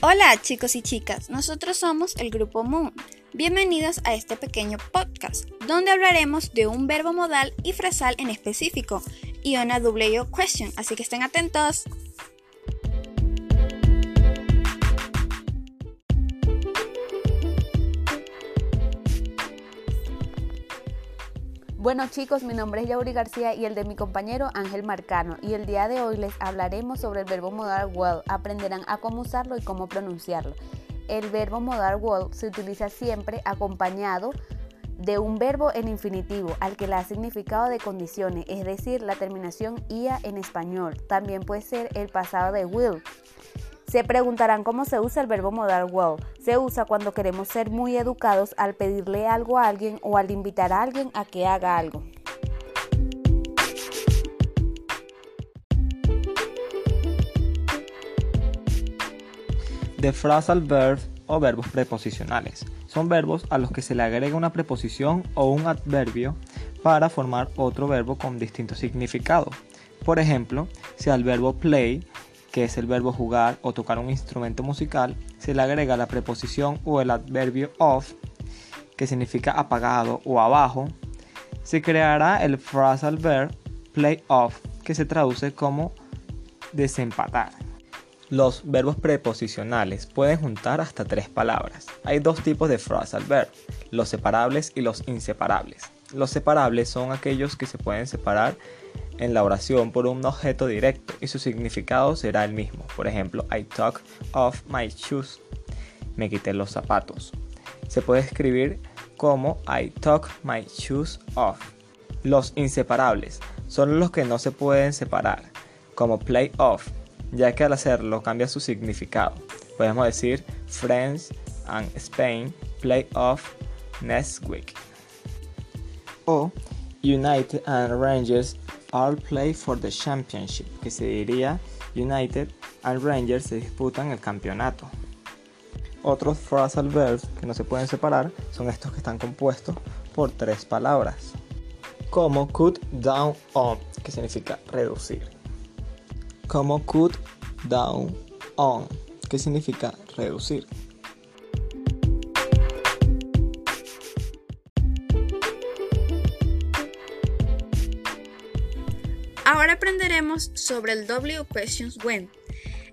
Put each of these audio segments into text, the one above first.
Hola chicos y chicas, nosotros somos el grupo Moon. Bienvenidos a este pequeño podcast donde hablaremos de un verbo modal y frasal en específico y una double question, así que estén atentos. Bueno chicos, mi nombre es Yauri García y el de mi compañero Ángel Marcano y el día de hoy les hablaremos sobre el verbo modal well. Aprenderán a cómo usarlo y cómo pronunciarlo. El verbo modal well se utiliza siempre acompañado de un verbo en infinitivo al que le ha significado de condiciones, es decir, la terminación ia en español. También puede ser el pasado de will. Se preguntarán cómo se usa el verbo modal well. Se usa cuando queremos ser muy educados al pedirle algo a alguien o al invitar a alguien a que haga algo. The phrasal verbs o verbos preposicionales. Son verbos a los que se le agrega una preposición o un adverbio para formar otro verbo con distinto significado. Por ejemplo, si al verbo play que es el verbo jugar o tocar un instrumento musical, se le agrega la preposición o el adverbio of, que significa apagado o abajo, se creará el phrasal verb play off, que se traduce como desempatar. Los verbos preposicionales pueden juntar hasta tres palabras. Hay dos tipos de phrasal verb, los separables y los inseparables. Los separables son aquellos que se pueden separar en la oración por un objeto directo y su significado será el mismo. Por ejemplo, I took off my shoes. Me quité los zapatos. Se puede escribir como I took my shoes off. Los inseparables son los que no se pueden separar, como play off, ya que al hacerlo cambia su significado. Podemos decir Friends and Spain play off next week. O United and Rangers all play for the championship, que se diría United and Rangers se disputan el campeonato. Otros phrasal verbs que no se pueden separar son estos que están compuestos por tres palabras, como cut down on, que significa reducir. Como cut down on, que significa reducir. Ahora aprenderemos sobre el W questions when.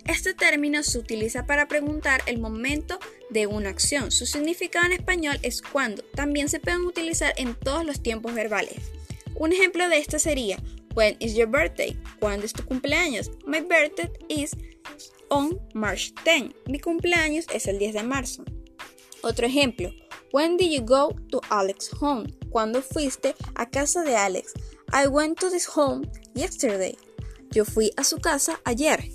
Este término se utiliza para preguntar el momento de una acción. Su significado en español es cuando. También se pueden utilizar en todos los tiempos verbales. Un ejemplo de esto sería When is your birthday? ¿Cuándo es tu cumpleaños? My birthday is on March 10. Mi cumpleaños es el 10 de marzo. Otro ejemplo. When did you go to Alex's home? ¿Cuándo fuiste a casa de Alex? I went to this home yesterday. Yo fui a su casa ayer.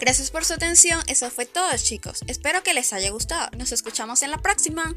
Gracias por su atención, eso fue todo chicos. Espero que les haya gustado. Nos escuchamos en la próxima.